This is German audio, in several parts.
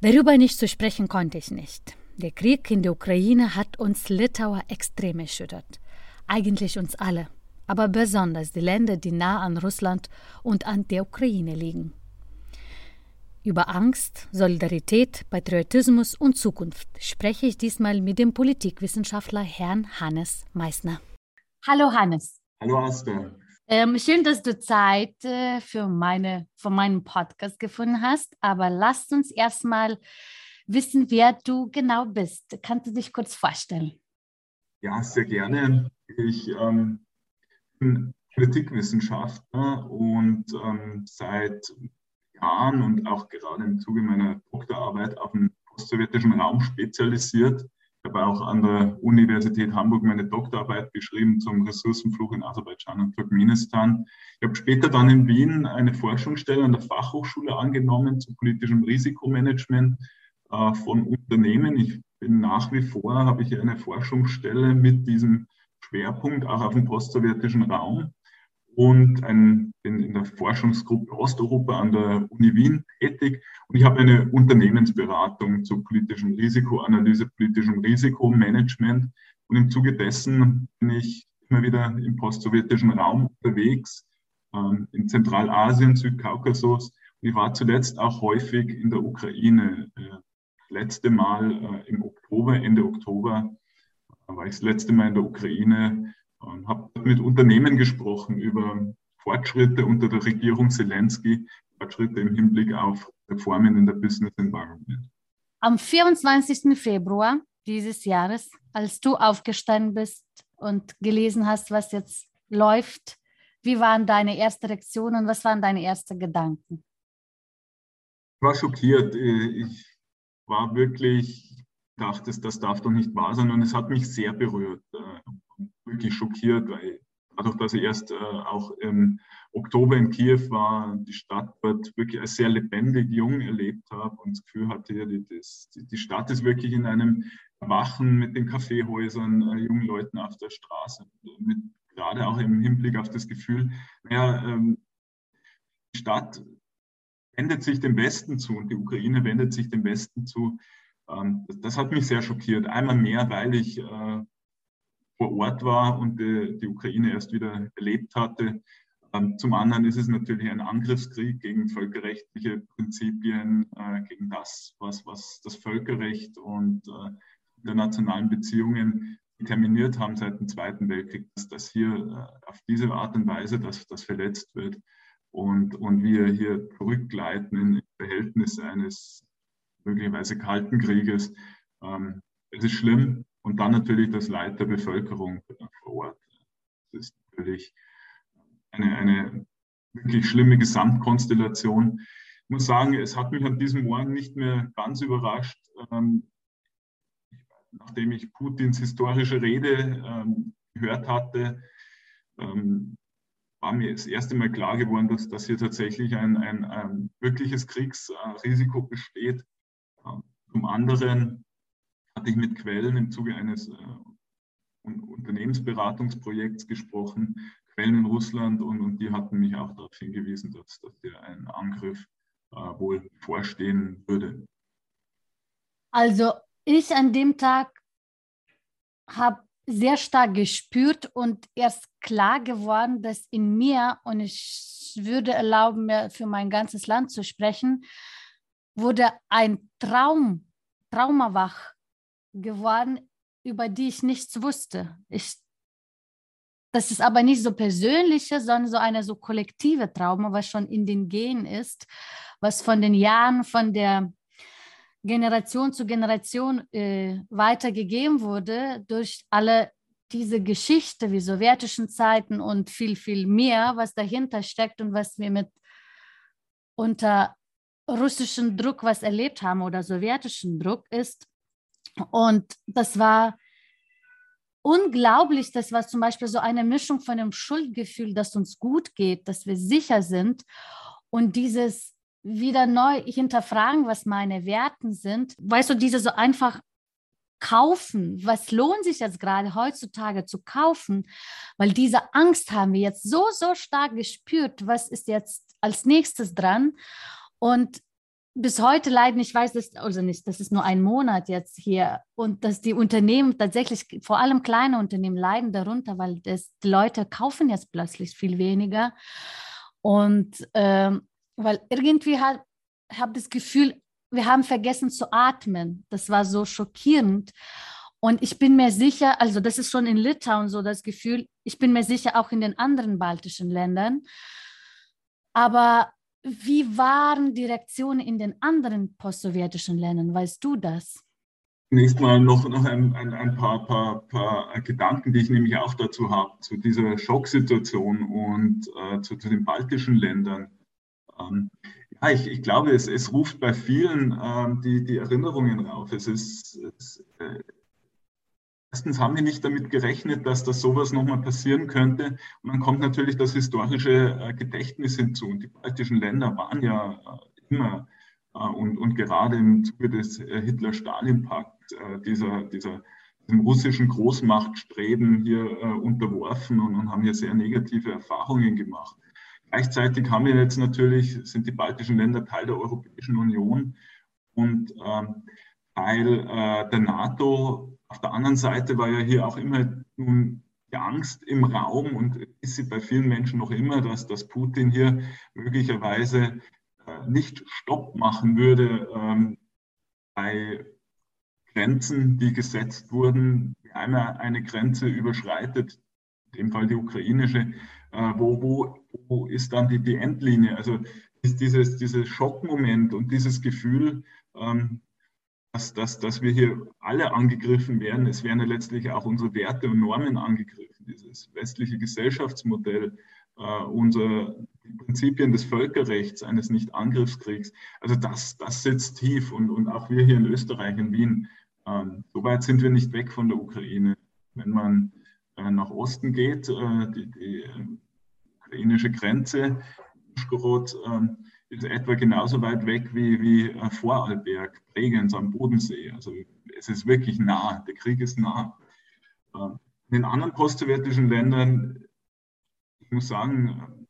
Darüber nicht zu sprechen konnte ich nicht. Der Krieg in der Ukraine hat uns Litauer extrem erschüttert. Eigentlich uns alle, aber besonders die Länder, die nah an Russland und an der Ukraine liegen. Über Angst, Solidarität, Patriotismus und Zukunft spreche ich diesmal mit dem Politikwissenschaftler Herrn Hannes Meissner. Hallo Hannes. Hallo Asta. Ähm, schön, dass du Zeit äh, für, meine, für meinen Podcast gefunden hast. Aber lasst uns erstmal wissen, wer du genau bist. Kannst du dich kurz vorstellen? Ja, sehr gerne. Ich ähm, bin Politikwissenschaftler und ähm, seit Jahren und auch gerade im Zuge meiner Doktorarbeit auf den postsowjetischen Raum spezialisiert habe auch an der Universität Hamburg meine Doktorarbeit geschrieben zum Ressourcenfluch in Aserbaidschan und Turkmenistan. Ich habe später dann in Wien eine Forschungsstelle an der Fachhochschule angenommen zu politischem Risikomanagement äh, von Unternehmen. Ich bin nach wie vor, habe ich eine Forschungsstelle mit diesem Schwerpunkt auch auf dem postsowjetischen Raum und ein, bin in der Forschungsgruppe Osteuropa an der Uni Wien tätig und ich habe eine Unternehmensberatung zu politischem Risikoanalyse, politischem Risikomanagement und im Zuge dessen bin ich immer wieder im postsowjetischen Raum unterwegs, ähm, in Zentralasien, Südkaukasus. Und ich war zuletzt auch häufig in der Ukraine. Äh, letzte Mal äh, im Oktober, Ende Oktober, war ich das letzte Mal in der Ukraine und habe mit Unternehmen gesprochen über Fortschritte unter der Regierung Zelensky, Fortschritte im Hinblick auf Reformen in der Business Environment. Am 24. Februar dieses Jahres, als du aufgestanden bist und gelesen hast, was jetzt läuft, wie waren deine ersten Reaktionen und was waren deine ersten Gedanken? Ich war schockiert. Ich war wirklich, dachte, das darf doch nicht wahr sein und es hat mich sehr berührt wirklich schockiert, weil dadurch, dass ich erst äh, auch im Oktober in Kiew war, die Stadt dort wirklich als sehr lebendig jung erlebt habe und das Gefühl hatte, die, das, die Stadt ist wirklich in einem Wachen mit den Kaffeehäusern, äh, jungen Leuten auf der Straße. Mit, gerade auch im Hinblick auf das Gefühl, naja, ähm, die Stadt wendet sich dem Westen zu und die Ukraine wendet sich dem Westen zu. Ähm, das, das, hat mich sehr schockiert. Einmal mehr, weil ich äh, vor Ort war und die, die Ukraine erst wieder erlebt hatte. Ähm, zum anderen ist es natürlich ein Angriffskrieg gegen völkerrechtliche Prinzipien, äh, gegen das, was, was das Völkerrecht und äh, internationalen Beziehungen determiniert haben seit dem Zweiten Weltkrieg, dass das hier äh, auf diese Art und Weise, dass das verletzt wird und, und wir hier zurückgleiten in Verhältnisse eines möglicherweise Kalten Krieges. Ähm, es ist schlimm, und dann natürlich das Leid der Bevölkerung vor Ort. Das ist natürlich eine, eine wirklich schlimme Gesamtkonstellation. Ich muss sagen, es hat mich an diesem Morgen nicht mehr ganz überrascht, ähm, nachdem ich Putins historische Rede ähm, gehört hatte, ähm, war mir das erste Mal klar geworden, dass, dass hier tatsächlich ein, ein, ein wirkliches Kriegsrisiko besteht. Zum anderen hatte ich mit Quellen im Zuge eines äh, Unternehmensberatungsprojekts gesprochen, Quellen in Russland, und, und die hatten mich auch darauf hingewiesen, dass, dass hier ein Angriff äh, wohl vorstehen würde. Also ich an dem Tag habe sehr stark gespürt und erst klar geworden, dass in mir, und ich würde erlauben, mir für mein ganzes Land zu sprechen, wurde ein Traum, Trauma wach geworden, über die ich nichts wusste. Ich, das ist aber nicht so persönliche, sondern so eine so kollektive Trauma, was schon in den Genen ist, was von den Jahren, von der Generation zu Generation äh, weitergegeben wurde durch alle diese Geschichte wie sowjetischen Zeiten und viel, viel mehr, was dahinter steckt und was wir mit unter russischem Druck was erlebt haben oder sowjetischen Druck ist, Und das war unglaublich. Das war zum Beispiel so eine Mischung von einem Schuldgefühl, dass uns gut geht, dass wir sicher sind und dieses wieder neu hinterfragen, was meine Werten sind. Weißt du, diese so einfach kaufen, was lohnt sich jetzt gerade heutzutage zu kaufen, weil diese Angst haben wir jetzt so, so stark gespürt, was ist jetzt als nächstes dran und bis heute leiden, ich weiß das, also nicht, das ist nur ein Monat jetzt hier und dass die Unternehmen tatsächlich, vor allem kleine Unternehmen leiden darunter, weil das, die Leute kaufen jetzt plötzlich viel weniger und ähm, weil irgendwie habe hab das Gefühl, wir haben vergessen zu atmen. Das war so schockierend. Und ich bin mir sicher, also das ist schon in Litauen so das Gefühl, ich bin mir sicher auch in den anderen baltischen Ländern. Aber wie waren die Reaktionen in den anderen postsowjetischen Ländern? Weißt du das? Zunächst mal noch, noch ein, ein, ein paar, paar, paar, Gedanken, die ich nämlich auch dazu habe, zu dieser Schocksituation und äh, zu, zu, den baltischen Ländern. Ähm, ja, ich, ich, glaube, es, es ruft bei vielen ähm, die, die Erinnerungen rauf. Es ist, es, äh, erstens haben die nicht damit gerechnet, dass das sowas nochmal passieren könnte. Und dann kommt natürlich das historische äh, Gedächtnis hinzu. Und die baltischen Länder waren ja äh, immer äh, und, und gerade im Zuge des Hitler-Stalin-Pakts dieser, dieser dem russischen Großmachtstreben hier äh, unterworfen und, und haben hier sehr negative Erfahrungen gemacht. Gleichzeitig haben wir jetzt natürlich, sind die baltischen Länder Teil der Europäischen Union und ähm, Teil äh, der NATO. Auf der anderen Seite war ja hier auch immer nun die Angst im Raum und ist sie bei vielen Menschen noch immer, dass, dass Putin hier möglicherweise äh, nicht Stopp machen würde ähm, bei Grenzen, die gesetzt wurden. Einmal eine Grenze überschreitet, in dem Fall die ukrainische, äh, wo, wo, wo ist dann die, die Endlinie? Also ist dieses, dieses Schockmoment und dieses Gefühl, ähm, dass, dass, dass wir hier alle angegriffen werden. Es werden ja letztlich auch unsere Werte und Normen angegriffen, dieses westliche Gesellschaftsmodell, äh, unsere Prinzipien des Völkerrechts, eines Nicht-Angriffskriegs. Also das, das sitzt tief und, und auch wir hier in Österreich, in Wien, ähm, so weit sind wir nicht weg von der Ukraine. Wenn man äh, nach Osten geht, äh, die, die ukrainische Grenze, Uschgorod, ähm, ist etwa genauso weit weg wie, wie äh, Vorarlberg, Bregenz am Bodensee. Also es ist wirklich nah, der Krieg ist nah. In den anderen postsowjetischen Ländern, ich muss sagen,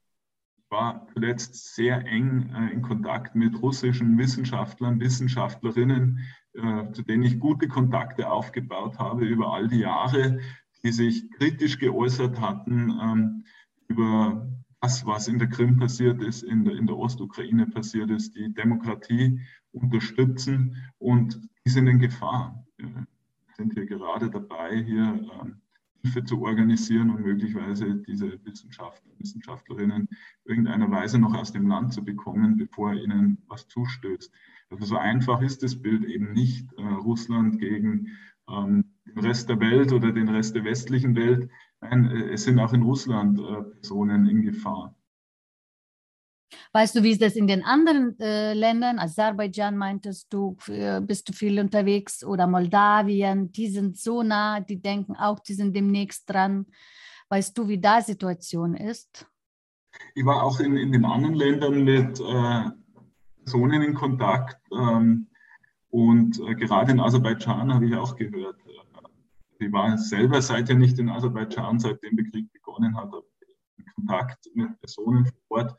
ich war zuletzt sehr eng in Kontakt mit russischen Wissenschaftlern, Wissenschaftlerinnen, zu denen ich gute Kontakte aufgebaut habe über all die Jahre, die sich kritisch geäußert hatten ähm, über das, was in der Krim passiert ist, in der, in der Ostukraine passiert ist, die Demokratie unterstützen und die sind in Gefahr. Wir sind hier gerade dabei, hier ähm, Hilfe zu organisieren und möglicherweise diese Wissenschaftler, Wissenschaftlerinnen irgendeiner Weise noch aus dem Land zu bekommen, bevor ihnen was zustößt. Also so einfach ist das Bild eben nicht. Äh, Russland gegen ähm, den Rest der Welt oder den Rest der westlichen Welt. Nein, äh, es sind auch in Russland äh, Personen in Gefahr. Weißt du, wie ist das in den anderen äh, Ländern? Aserbaidschan meintest du, äh, bist du viel unterwegs oder Moldawien, die sind so nah, die denken auch, die sind demnächst dran. Weißt du, wie da Situation ist? Ich war auch in, in den anderen Ländern mit äh, Personen in Kontakt, ähm, und äh, gerade in Aserbaidschan habe ich auch gehört, ich war selber seither nicht in Aserbaidschan, seitdem der Krieg begonnen hat, in Kontakt mit Personen vor Ort.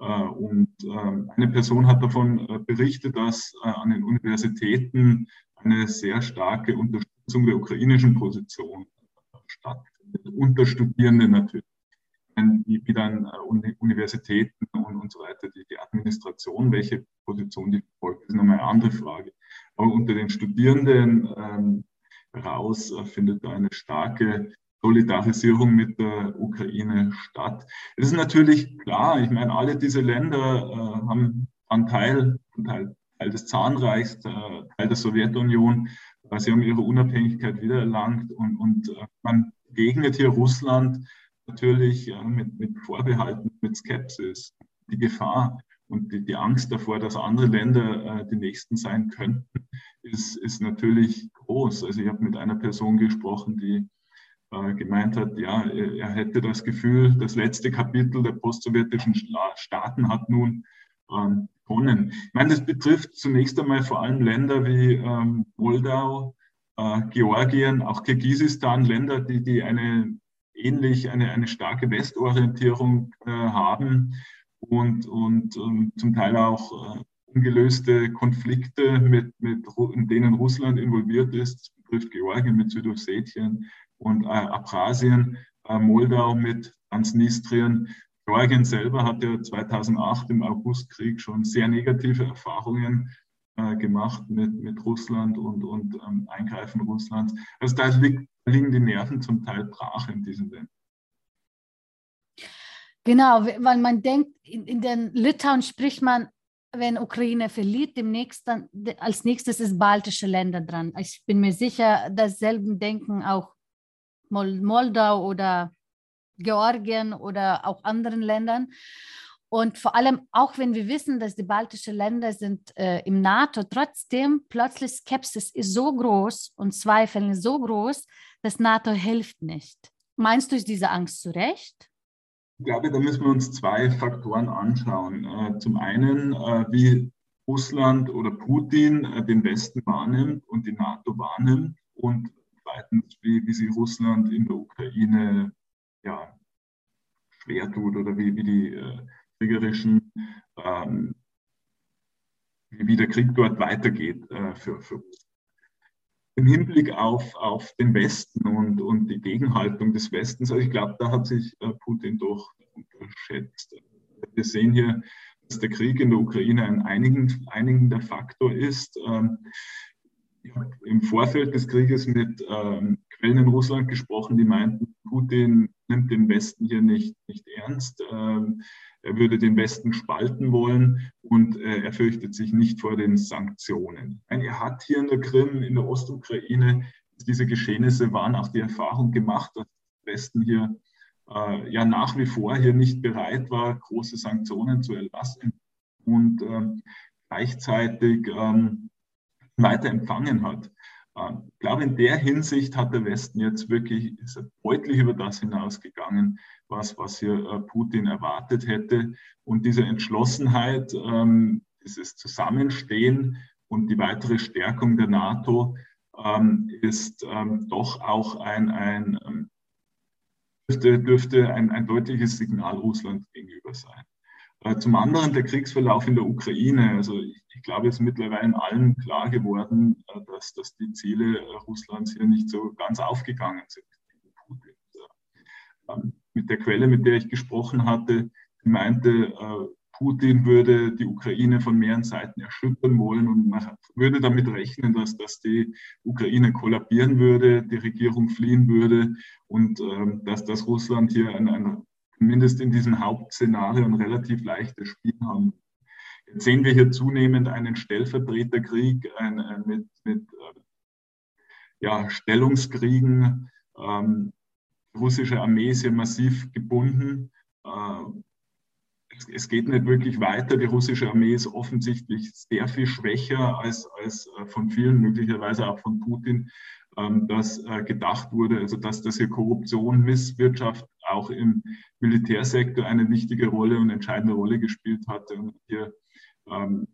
Äh, und ähm, eine Person hat davon äh, berichtet, dass äh, an den Universitäten eine sehr starke Unterstützung der ukrainischen Position stattfindet, unter Studierenden natürlich. Wie, dann Universitäten und, und so weiter, die, die Administration, welche Position die verfolgt, ist nochmal eine andere Frage. Aber unter den Studierenden heraus äh, findet da eine starke Solidarisierung mit der Ukraine statt. Es ist natürlich klar, ich meine, alle diese Länder äh, haben einen Teil, einen Teil, Teil des Zahnreichs, äh, Teil der Sowjetunion. Sie haben ihre Unabhängigkeit wiedererlangt und, und äh, man begegnet hier Russland natürlich mit, mit Vorbehalten, mit Skepsis. Die Gefahr und die, die Angst davor, dass andere Länder äh, die nächsten sein könnten, ist, ist natürlich groß. Also ich habe mit einer Person gesprochen, die äh, gemeint hat, ja, er hätte das Gefühl, das letzte Kapitel der postsowjetischen Staaten hat nun ähm, begonnen. Ich meine, das betrifft zunächst einmal vor allem Länder wie ähm, Moldau, äh, Georgien, auch Kirgisistan, Länder, die, die eine ähnlich eine, eine starke Westorientierung äh, haben und, und, und zum Teil auch äh, ungelöste Konflikte, mit, mit, in denen Russland involviert ist. Das betrifft Georgien mit Südossetien und äh, Abkhazien, äh, Moldau mit Transnistrien. Georgien selber hat ja 2008 im Augustkrieg schon sehr negative Erfahrungen äh, gemacht mit, mit Russland und, und ähm, Eingreifen Russlands. Also da liegt, liegen die Nerven zum Teil brach in diesen Ländern. Genau, weil man denkt, in, in den Litauen spricht man, wenn Ukraine verliert, demnächst dann, als nächstes ist baltische Länder dran. Ich bin mir sicher, dasselbe denken auch Moldau oder Georgien oder auch anderen Ländern. Und vor allem auch wenn wir wissen, dass die baltischen Länder sind äh, im NATO, trotzdem plötzlich Skepsis ist so groß und Zweifeln ist so groß, dass NATO hilft nicht. Meinst du, ist diese Angst zu Recht? Ich glaube, da müssen wir uns zwei Faktoren anschauen. Äh, zum einen, äh, wie Russland oder Putin äh, den Westen wahrnimmt und die NATO wahrnimmt und zweitens, wie, wie sie Russland in der Ukraine ja, schwer tut oder wie, wie die kriegerischen, ähm, wie der Krieg dort weitergeht für, für Russland im Hinblick auf, auf den Westen und, und die Gegenhaltung des Westens, also ich glaube, da hat sich äh, Putin doch unterschätzt. Wir sehen hier, dass der Krieg in der Ukraine ein einigender Faktor ist. Ähm, ich habe im Vorfeld des Krieges mit ähm, Quellen in Russland gesprochen, die meinten, Putin nimmt den Westen hier nicht, nicht ernst. Ähm, er würde den Westen spalten wollen und äh, er fürchtet sich nicht vor den Sanktionen. Er hat hier in der Krim, in der Ostukraine, diese Geschehnisse waren auch die Erfahrung gemacht, dass der Westen hier äh, ja nach wie vor hier nicht bereit war, große Sanktionen zu erlassen und äh, gleichzeitig ähm, weiter empfangen hat. Ich glaube, in der Hinsicht hat der Westen jetzt wirklich deutlich über das hinausgegangen, was, was hier äh, Putin erwartet hätte. Und diese Entschlossenheit, ähm, dieses Zusammenstehen und die weitere Stärkung der NATO ähm, ist ähm, doch auch ein, ein dürfte, dürfte ein, ein deutliches Signal Russland gegenüber sein. Äh, zum anderen der Kriegsverlauf in der Ukraine. Also ich, ich glaube, es ist mittlerweile allen klar geworden, äh, dass, dass die Ziele Russlands hier nicht so ganz aufgegangen sind. Der Quelle, mit der ich gesprochen hatte, meinte, Putin würde die Ukraine von mehreren Seiten erschüttern wollen und würde damit rechnen, dass, dass die Ukraine kollabieren würde, die Regierung fliehen würde und ähm, dass, dass Russland hier ein, ein zumindest in diesem Hauptszenario ein relativ leichtes Spiel haben. Jetzt sehen wir hier zunehmend einen Stellvertreterkrieg ein, ein mit, mit äh, ja, Stellungskriegen. Ähm, russische Armee ist hier massiv gebunden. Äh, es, geht nicht wirklich weiter. Die russische Armee ist offensichtlich sehr viel schwächer als, als äh, von vielen, möglicherweise auch von Putin, ähm, dass äh, gedacht wurde, also dass das hier Korruption, Misswirtschaft auch im Militärsektor eine wichtige Rolle und entscheidende Rolle gespielt hatte und hier ähm,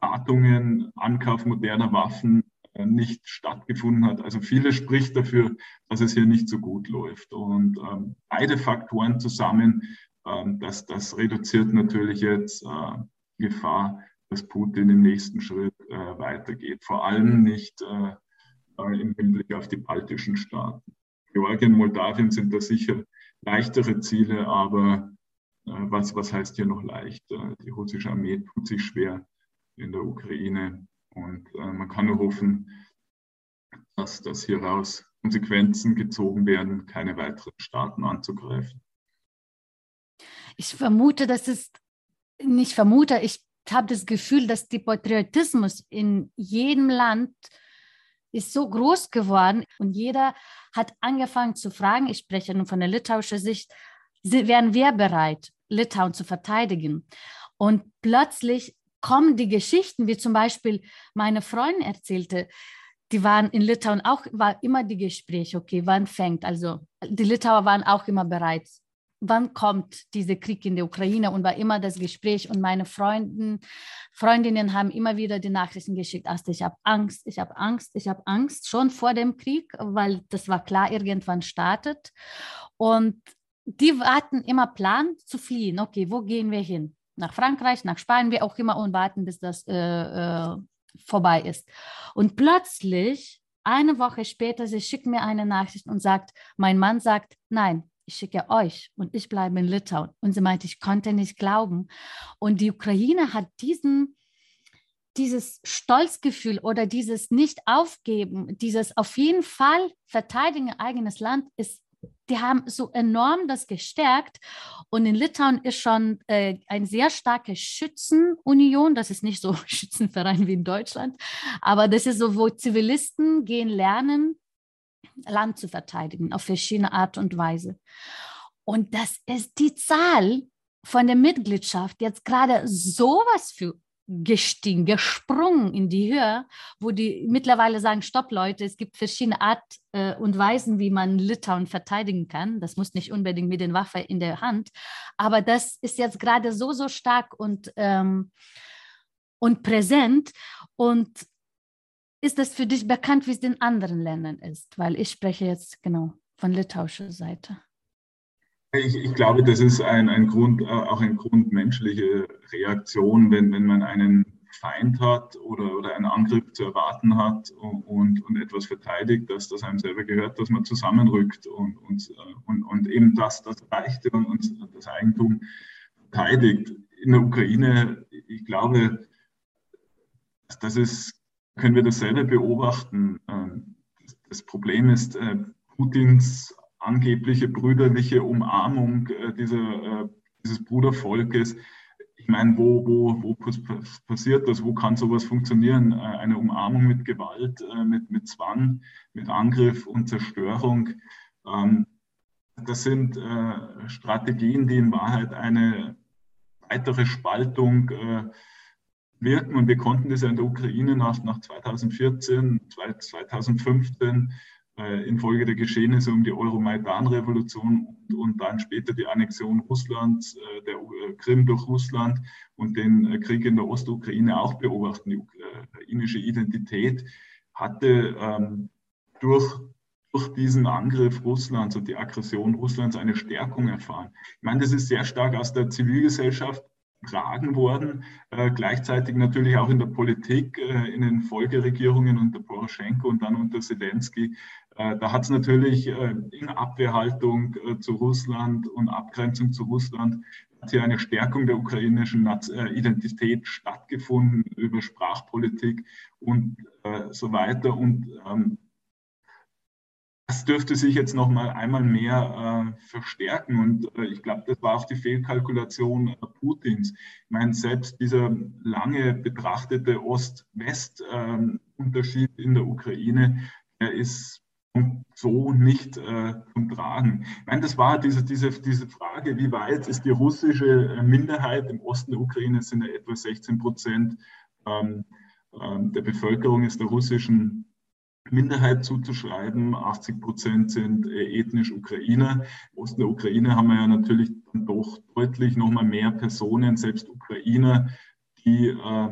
Wartungen, Ankauf moderner Waffen nicht stattgefunden hat. Also vieles spricht dafür, dass es hier nicht so gut läuft. Und ähm, beide Faktoren zusammen, ähm, das, das reduziert natürlich jetzt äh, Gefahr, dass Putin im nächsten Schritt äh, weitergeht. Vor allem nicht äh, äh, im Hinblick auf die baltischen Staaten. Georgien, Moldawien sind da sicher leichtere Ziele, aber äh, was, was heißt hier noch leicht? Äh, die russische Armee tut sich schwer in der Ukraine und man kann nur hoffen, dass, dass hieraus Konsequenzen gezogen werden, keine weiteren Staaten anzugreifen. Ich vermute, dass es nicht vermute, ich habe das Gefühl, dass der Patriotismus in jedem Land ist so groß geworden und jeder hat angefangen zu fragen, ich spreche nun von der litauischen Sicht, wären wir bereit, Litauen zu verteidigen? Und plötzlich kommen die Geschichten, wie zum Beispiel meine Freundin erzählte, die waren in Litauen auch, war immer die Gespräche, okay, wann fängt, also die Litauer waren auch immer bereit, wann kommt dieser Krieg in der Ukraine und war immer das Gespräch und meine Freunden, Freundinnen haben immer wieder die Nachrichten geschickt, also ich habe Angst, ich habe Angst, ich habe Angst, schon vor dem Krieg, weil das war klar, irgendwann startet und die hatten immer Plan zu fliehen, okay, wo gehen wir hin? Nach Frankreich, nach Spanien, wie auch immer und warten, bis das äh, äh, vorbei ist. Und plötzlich, eine Woche später, sie schickt mir eine Nachricht und sagt, mein Mann sagt, nein, ich schicke euch und ich bleibe in Litauen. Und sie meinte, ich konnte nicht glauben. Und die Ukraine hat diesen, dieses Stolzgefühl oder dieses Nicht-Aufgeben, dieses auf jeden Fall verteidigen eigenes Land ist die haben so enorm das gestärkt. Und in Litauen ist schon äh, eine sehr starke Schützenunion. Das ist nicht so Schützenverein wie in Deutschland, aber das ist so, wo Zivilisten gehen lernen, Land zu verteidigen auf verschiedene Art und Weise. Und das ist die Zahl von der Mitgliedschaft jetzt gerade sowas für gestiegen, gesprungen in die Höhe, wo die mittlerweile sagen, stopp Leute, es gibt verschiedene Art äh, und Weisen, wie man Litauen verteidigen kann. Das muss nicht unbedingt mit den Waffen in der Hand, aber das ist jetzt gerade so, so stark und, ähm, und präsent. Und ist das für dich bekannt, wie es in anderen Ländern ist? Weil ich spreche jetzt genau von litauischer Seite. Ich, ich, glaube, das ist ein, ein Grund, äh, auch eine grundmenschliche Reaktion, wenn, wenn man einen Feind hat oder, oder einen Angriff zu erwarten hat und, und etwas verteidigt, dass das einem selber gehört, dass man zusammenrückt und, und, äh, und, und eben das, das Reichte und, und das Eigentum verteidigt. In der Ukraine, ich glaube, das ist, können wir dasselbe beobachten. Ähm, das Problem ist äh, Putins angebliche brüderliche Umarmung äh, dieser, äh, dieses Brudervolkes. Ich meine, wo, wo, wo passiert das? Wo kann sowas funktionieren? Äh, eine Umarmung mit Gewalt, äh, mit, mit Zwang, mit Angriff und Zerstörung. Ähm, das sind äh, Strategien, die in Wahrheit eine weitere Spaltung äh, wirken. Und wir konnten das ja in der Ukraine nach, nach 2014, 2015 äh, infolge der Geschehnisse um die Euromaidan-Revolution und, und, dann später die Annexion Russlands, äh, der äh, Krim durch Russland und den Krieg in der Ostukraine auch beobachten. Die ukrainische Identität hatte ähm, durch, durch diesen Angriff Russlands und die Aggression Russlands eine Stärkung erfahren. Ich meine, das ist sehr stark aus der Zivilgesellschaft getragen worden, äh, gleichzeitig natürlich auch in der Politik, äh, in den Folgeregierungen unter Poroschenko und dann unter Zelensky äh, da hat es natürlich äh, in Abwehrhaltung äh, zu Russland und Abgrenzung zu Russland hier eine Stärkung der ukrainischen Identität stattgefunden über Sprachpolitik und so weiter. Und ähm, das dürfte sich jetzt noch mal einmal mehr äh, verstärken. Und äh, ich glaube, das war auch die Fehlkalkulation äh, Putins. Ich meine, selbst dieser lange betrachtete Ost-West-Unterschied in der Ukraine, der ist so nicht äh, zum Tragen. Ich meine, das war diese, diese, diese Frage, wie weit ist die russische äh, Minderheit im Osten der Ukraine, sind ja etwa 16 Prozent ähm, ähm, der Bevölkerung ist der russischen Minderheit zuzuschreiben. 80 Prozent sind äh, ethnisch Ukrainer. Im Osten der Ukraine haben wir ja natürlich dann doch deutlich nochmal mehr Personen, selbst Ukrainer, die äh,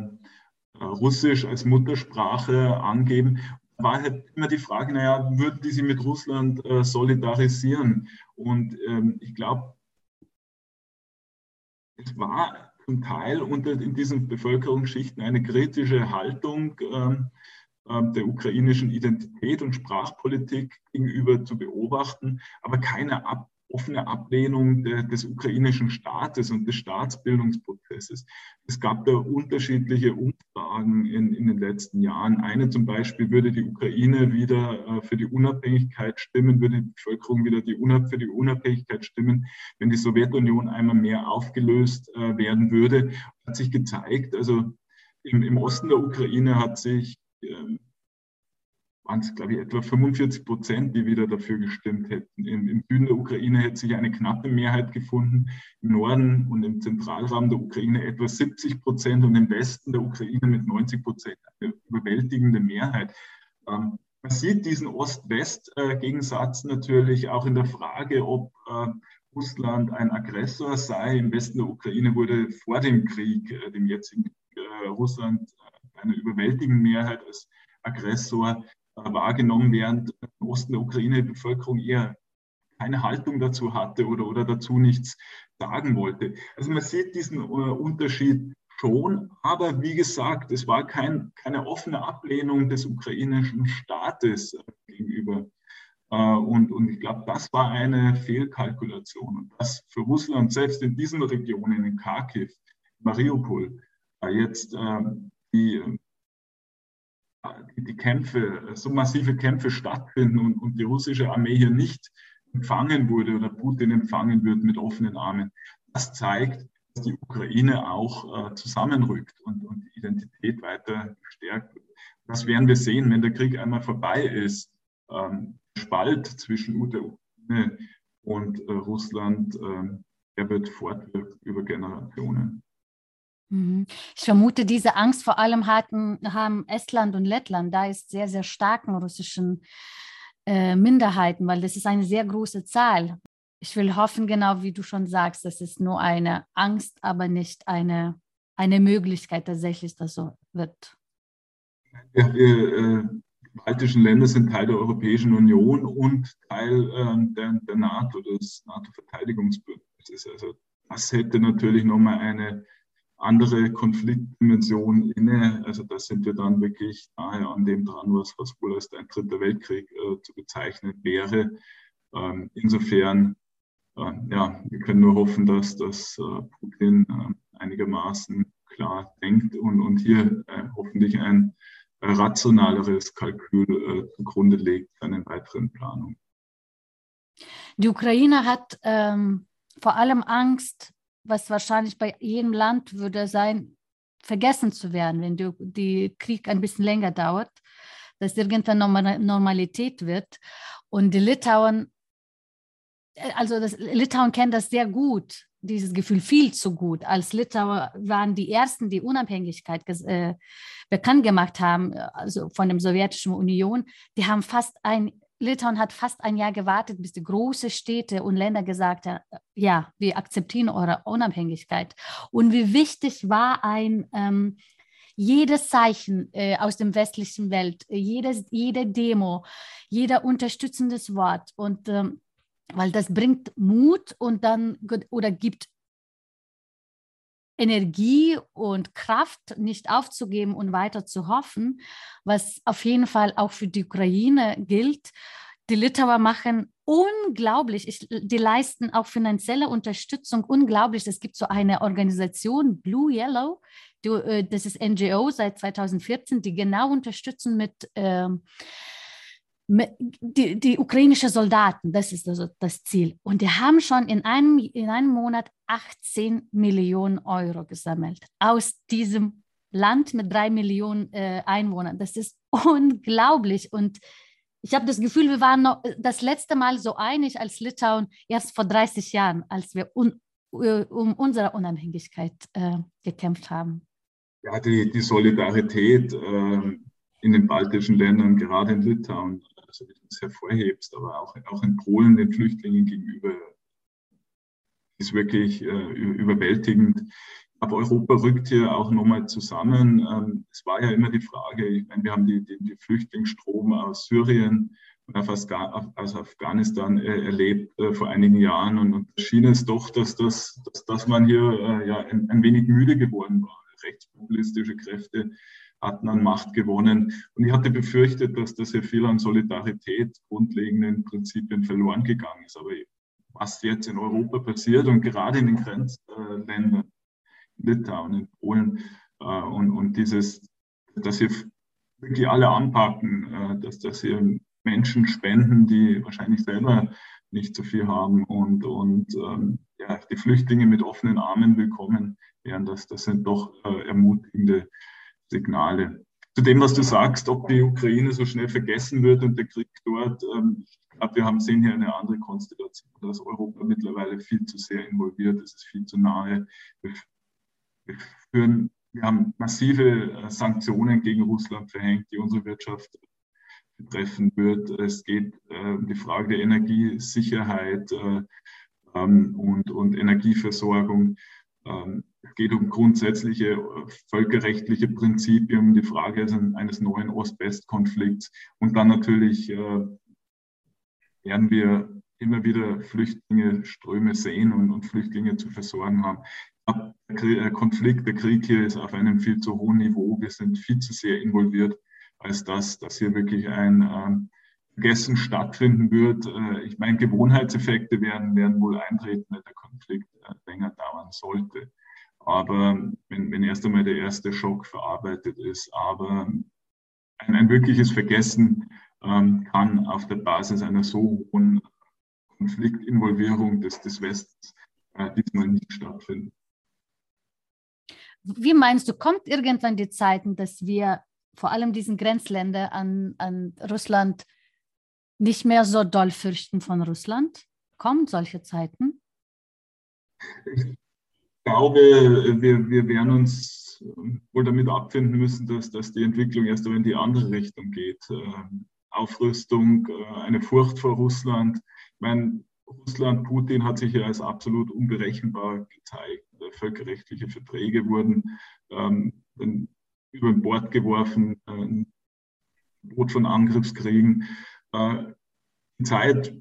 äh Russisch als Muttersprache angeben war halt immer die Frage, naja, würden die sich mit Russland äh, solidarisieren? Und ähm, ich glaube, es war zum Teil unter in diesen Bevölkerungsschichten eine kritische Haltung ähm, äh, der ukrainischen Identität und Sprachpolitik gegenüber zu beobachten, aber keine Ab offene Ablehnung de, des ukrainischen Staates und des Staatsbildungsprozesses. Es gab da unterschiedliche Umfragen in, in den letzten Jahren. Eine zum Beispiel würde die Ukraine wieder äh, für die Unabhängigkeit stimmen, würde die Bevölkerung wieder die Unab für die Unabhängigkeit stimmen, wenn die Sowjetunion einmal mehr aufgelöst äh, werden würde. Hat sich gezeigt, also im, im Osten der Ukraine hat sich ähm, waren es, glaube ich, etwa 45 Prozent, die wieder dafür gestimmt hätten. Im, Im, Süden der Ukraine hätte sich eine knappe Mehrheit gefunden, im Norden und im Zentralraum der Ukraine etwa 70 Prozent und im Westen der Ukraine mit 90 Prozent eine überwältigende Mehrheit. Ähm, man sieht diesen Ost-West-Gegensatz natürlich auch in der Frage, ob äh, Russland ein Aggressor sei. Im Westen der Ukraine wurde vor dem Krieg, äh, dem jetzigen äh, Russland, äh, eine überwältigende Mehrheit als Aggressor äh, wahrgenommen, während im Osten der Ukraine die Bevölkerung eher keine Haltung dazu hatte oder, oder dazu nichts sagen wollte. Also man sieht diesen äh, Unterschied schon, aber wie gesagt, es war kein, keine offene Ablehnung des ukrainischen Staates äh, gegenüber. Und, und ich glaube, das war eine Fehlkalkulation. Und das für Russland selbst in diesen Regionen, in Kharkiv, Mariupol, jetzt die die Kämpfe, so massive Kämpfe stattfinden und, und die russische Armee hier nicht empfangen wurde oder Putin empfangen wird mit offenen Armen, das zeigt, dass die Ukraine auch äh, zusammenrückt und, und, die Identität weiter stärkt. Das werden wir sehen, wenn der Krieg einmal vorbei ist. Ähm, Spalt zwischen der Ukraine und äh, Russland, äh, der wird fortwirken über Generationen. Mhm. Ich vermute, diese Angst vor allem hatten, haben Estland und Lettland. Da ist sehr, sehr starken russischen äh, Minderheiten, weil das ist eine sehr große Zahl. Ich will hoffen, genau wie du schon sagst, das ist nur eine Angst, aber nicht eine, eine Möglichkeit tatsächlich, dass so wird. Ja, die äh, baltischen Länder sind Teil der Europäischen Union und Teil äh, der, der NATO, des NATO-Verteidigungsbündnisses. Also das hätte natürlich nochmal eine andere Konfliktdimension inne. Also da sind wir dann wirklich nahe an dem dran, was, was wohl als ein dritter Weltkrieg äh, zu bezeichnen wäre. Ähm, insofern, äh, ja, wir können nur hoffen, dass das äh, Putin äh, einigermaßen klar denkt und, und hier äh, hoffentlich ein rationaleres Kalkül äh, zugrunde legt eine weiteren Planung. Die Ukraine hat ähm, vor allem Angst, was wahrscheinlich bei jedem Land würde sein, vergessen zu werden, wenn der die Krieg ein bisschen länger dauert, dass irgendwann Normalität wird. Und die Litauen, äh, also das, Litauen kennt das sehr gut, dieses Gefühl viel zu gut. Als Litauer waren die ersten, die Unabhängigkeit äh, bekannt gemacht haben, also von der sowjetischen Union, die haben fast ein Litauen hat fast ein Jahr gewartet, bis die großen Städte und Länder gesagt haben, ja, wir akzeptieren eure Unabhängigkeit. Und wie wichtig war ein ähm, jedes Zeichen äh, aus dem westlichen Welt, jedes, jede Demo, jeder unterstützendes Wort und ähm, weil das bringt Mut und dann oder gibt Energie und Kraft nicht aufzugeben und weiter zu hoffen, was auf jeden Fall auch für die Ukraine gilt. Die Litauer machen unglaublich, ich, die leisten auch finanzielle Unterstützung unglaublich. Es gibt so eine Organisation, Blue Yellow, die, äh, das ist NGO seit 2014, die genau unterstützen mit ähm, die, die ukrainischen Soldaten, das ist also das Ziel. Und die haben schon in einem, in einem Monat 18 Millionen Euro gesammelt aus diesem Land mit drei Millionen äh, Einwohnern. Das ist unglaublich. Und ich habe das Gefühl, wir waren noch das letzte Mal so einig als Litauen erst vor 30 Jahren, als wir un, äh, um unsere Unabhängigkeit äh, gekämpft haben. Ja, die, die Solidarität äh, in den baltischen Ländern, gerade in Litauen, also wie du es hervorhebst, aber auch, auch in Polen den Flüchtlingen gegenüber, ist wirklich äh, überwältigend. Aber Europa rückt hier auch nochmal zusammen. Ähm, es war ja immer die Frage, ich meine, wir haben die, die, die Flüchtlingsstrom aus Syrien und aus Afghanistan äh, erlebt äh, vor einigen Jahren. Und, und schien es doch, dass, das, dass, dass man hier äh, ja, ein, ein wenig müde geworden war. Rechtspopulistische Kräfte hatten an Macht gewonnen. Und ich hatte befürchtet, dass das hier viel an Solidarität, grundlegenden Prinzipien verloren gegangen ist. Aber was jetzt in Europa passiert und gerade in den Grenzländern, Litauen, in Polen äh, und, und dieses, dass hier wirklich alle anpacken, äh, dass das hier Menschen spenden, die wahrscheinlich selber nicht so viel haben und, und ähm, ja, die Flüchtlinge mit offenen Armen willkommen wären. Das, das sind doch äh, ermutigende Signale. zu dem, was du sagst, ob die Ukraine so schnell vergessen wird und der Krieg dort. Ähm, ich glaube, wir haben sehen hier eine andere Konstellation, dass Europa mittlerweile viel zu sehr involviert ist, ist viel zu nahe. Wir, wir, führen, wir haben massive äh, Sanktionen gegen Russland verhängt, die unsere Wirtschaft betreffen wird. Es geht äh, um die Frage der Energiesicherheit äh, ähm, und, und Energieversorgung. Ähm, es geht um grundsätzliche äh, völkerrechtliche Prinzipien, die Frage eines neuen Ost-West-Konflikts. Und dann natürlich äh, werden wir immer wieder Flüchtlinge, Ströme sehen und, und Flüchtlinge zu versorgen haben. Der Konflikt, der Krieg hier ist auf einem viel zu hohen Niveau. Wir sind viel zu sehr involviert, als dass, dass hier wirklich ein äh, Vergessen stattfinden wird. Äh, ich meine, Gewohnheitseffekte werden, werden wohl eintreten, wenn der Konflikt äh, länger dauern sollte. Aber wenn, wenn erst einmal der erste Schock verarbeitet ist, aber ein, ein wirkliches Vergessen ähm, kann auf der Basis einer so hohen Konfliktinvolvierung des, des Westens äh, diesmal nicht stattfinden. Wie meinst du, kommt irgendwann die Zeiten, dass wir vor allem diesen Grenzländer an, an Russland nicht mehr so doll fürchten von Russland? Kommen solche Zeiten? Ich glaube, wir, wir werden uns wohl damit abfinden müssen, dass, dass die Entwicklung erst in die andere Richtung geht. Ähm, Aufrüstung, äh, eine Furcht vor Russland. Ich meine, Russland, Putin hat sich ja als absolut unberechenbar gezeigt. Völkerrechtliche Verträge wurden ähm, über Bord geworfen, äh, Boot von Angriffskriegen. Äh, die Zeit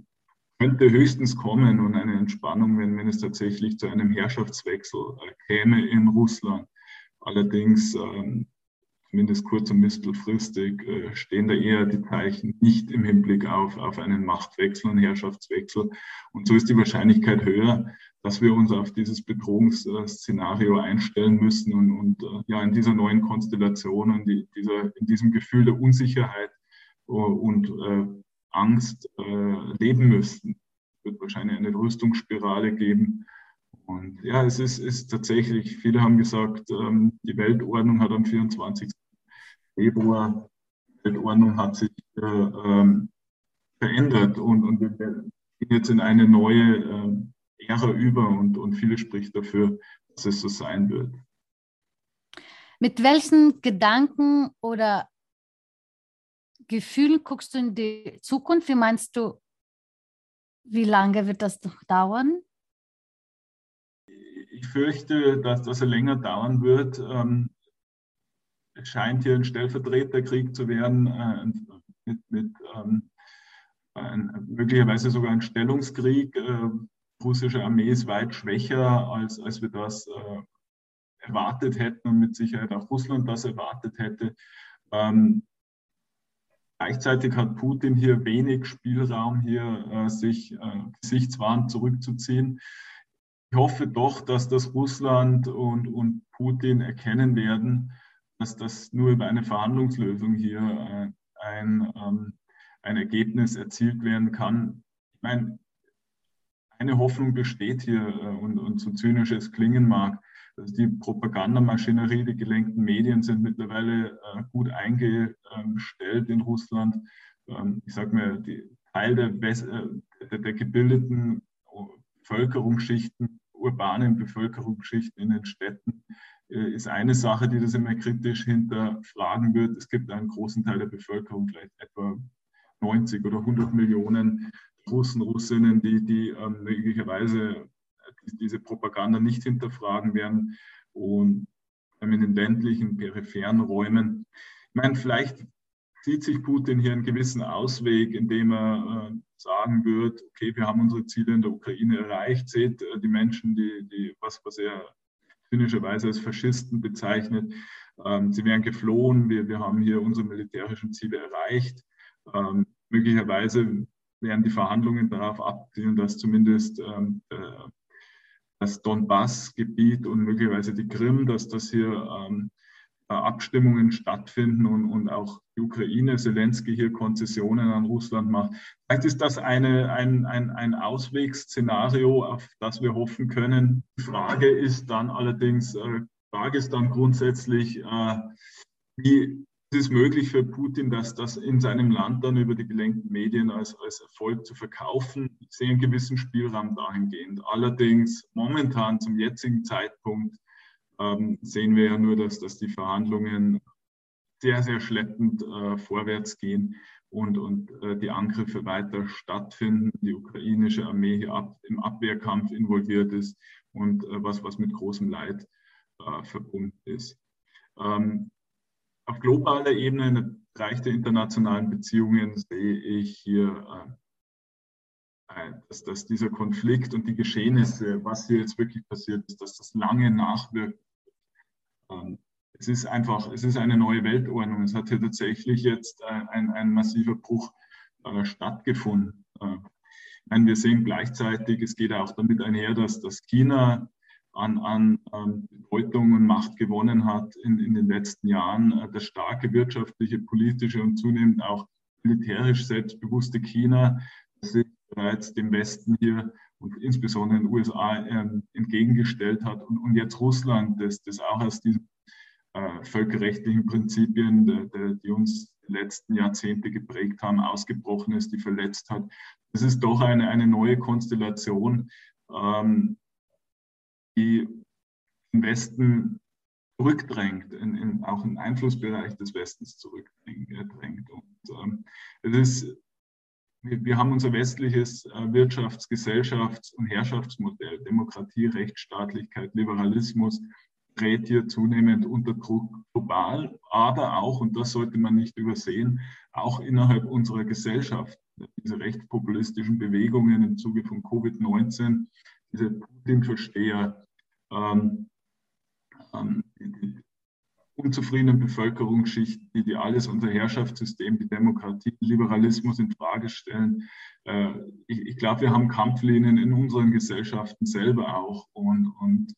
könnte höchstens kommen und eine Entspannung, wenn, wenn es tatsächlich zu einem Herrschaftswechsel äh, käme in Russland. Allerdings, ähm, zumindest kurz- und mittelfristig, äh, stehen da eher die Zeichen nicht im Hinblick auf, auf einen Machtwechsel und Herrschaftswechsel. Und so ist die Wahrscheinlichkeit höher, dass wir uns auf dieses Bedrohungsszenario einstellen müssen und, und äh, ja, in dieser neuen Konstellation und die, dieser, in diesem Gefühl der Unsicherheit und äh, Angst äh, leben müssten. Es wird wahrscheinlich eine Rüstungsspirale geben. Und ja, es ist, ist tatsächlich, viele haben gesagt, ähm, die Weltordnung hat am 24. Februar, die Weltordnung hat sich äh, ähm, verändert und, und wir gehen jetzt in eine neue äh, Ära über und, und viele spricht dafür, dass es so sein wird. Mit welchen Gedanken oder Gefühl guckst du in die Zukunft? Wie meinst du, wie lange wird das noch dauern? Ich fürchte, dass das länger dauern wird. Ähm, es scheint hier ein Stellvertreterkrieg zu werden, äh, mit, mit ähm, ein, möglicherweise sogar ein Stellungskrieg. Äh, die russische Armee ist weit schwächer, als, als wir das äh, erwartet hätten und mit Sicherheit auch Russland das erwartet hätte. Ähm, Gleichzeitig hat Putin hier wenig Spielraum, hier äh, sich äh, gesichtswahrend zurückzuziehen. Ich hoffe doch, dass das Russland und, und Putin erkennen werden, dass das nur über eine Verhandlungslösung hier äh, ein, ähm, ein Ergebnis erzielt werden kann. Ich meine, eine Hoffnung besteht hier äh, und, und so zynisch es klingen mag, also die Propagandamaschinerie, die gelenkten Medien sind mittlerweile äh, gut eingestellt in Russland. Ähm, ich sage mal, die Teil der, äh, der, der gebildeten Bevölkerungsschichten, urbanen Bevölkerungsschichten in den Städten ist eine Sache, die das immer kritisch hinterfragen wird. Es gibt einen großen Teil der Bevölkerung, vielleicht etwa 90 oder 100 Millionen Russen, Russinnen, die, die ähm, möglicherweise diese Propaganda nicht hinterfragen werden und in den ländlichen, peripheren Räumen. Ich meine, vielleicht zieht sich Putin hier einen gewissen Ausweg, indem er äh, sagen wird, okay, wir haben unsere Ziele in der Ukraine erreicht, seht äh, die Menschen, die, die was, was er zynischerweise als Faschisten bezeichnet, ähm, sie wären geflohen, wir, wir haben hier unsere militärischen Ziele erreicht. Ähm, möglicherweise werden die Verhandlungen darauf abzielen, dass zumindest ähm, der das Donbass-Gebiet und möglicherweise die Krim, dass das hier ähm, äh, Abstimmungen stattfinden und, und auch die Ukraine, Zelensky hier Konzessionen an Russland macht. Vielleicht ist das eine, ein, ein, ein Auswegsszenario, auf das wir hoffen können. Die Frage ist dann allerdings, äh, Frage ist dann grundsätzlich, äh, wie ist möglich für Putin, dass das in seinem Land dann über die gelenkten Medien als, als Erfolg zu verkaufen. Ich sehe einen gewissen Spielraum dahingehend. Allerdings momentan zum jetzigen Zeitpunkt ähm, sehen wir ja nur, dass, dass die Verhandlungen sehr, sehr schleppend äh, vorwärts gehen und, und äh, die Angriffe weiter stattfinden, die ukrainische Armee hier ab, im Abwehrkampf involviert ist und äh, was, was mit großem Leid äh, verbunden ist. Ähm, auf globaler Ebene, im Bereich der internationalen Beziehungen, sehe ich hier, äh, äh, dass, dass, dieser Konflikt und die Geschehnisse, was hier jetzt wirklich passiert ist, dass das lange nachwirkt. Ähm, es ist einfach, es ist eine neue Weltordnung. Es hat hier tatsächlich jetzt ein, ein, ein massiver Bruch äh, stattgefunden. Äh, meine, wir sehen gleichzeitig, es geht auch damit einher, dass, dass China an, an, an Bedeutung und Macht gewonnen hat in, in den letzten Jahren. Äh, das starke wirtschaftliche, politische und zunehmend auch militärisch selbstbewusste China, das sich bereits dem Westen hier und insbesondere den USA ähm, entgegengestellt hat und, und jetzt Russland, das, das auch aus diesen äh, völkerrechtlichen Prinzipien, de, de, die uns die letzten Jahrzehnte geprägt haben, ausgebrochen ist, die verletzt hat. Das ist doch eine, eine neue Konstellation, ähm, die den Westen zurückdrängt, in, in, auch im Einflussbereich des Westens zurückdrängt. Und, ähm, es ist, wir, wir, haben unser westliches äh, Wirtschafts-, Gesellschafts- und Herrschaftsmodell, Demokratie, Rechtsstaatlichkeit, Liberalismus, gerät hier zunehmend unter Druck global, aber auch, und das sollte man nicht übersehen, auch innerhalb unserer Gesellschaft. Diese rechtspopulistischen Bewegungen im Zuge von Covid-19, diese Putin-Versteher, ähm, ähm, die unzufriedenen Bevölkerungsschichten, die, die alles unser Herrschaftssystem, die Demokratie, Liberalismus in Frage stellen. Äh, ich, ich glaube, wir haben Kampflinien in unseren Gesellschaften selber auch und, und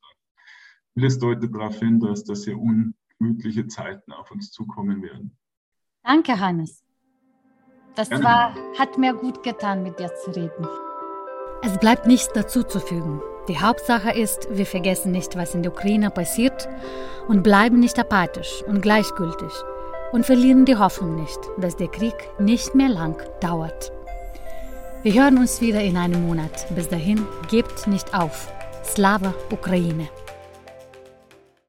vieles deutet darauf hin, dass, dass hier ungemütliche Zeiten auf uns zukommen werden. Danke, Hannes. Das war, hat mir gut getan, mit dir zu reden. Es bleibt nichts dazu zu fügen. Die Hauptsache ist, wir vergessen nicht, was in der Ukraine passiert und bleiben nicht apathisch und gleichgültig und verlieren die Hoffnung nicht, dass der Krieg nicht mehr lang dauert. Wir hören uns wieder in einem Monat. Bis dahin, gebt nicht auf. Slava Ukraine!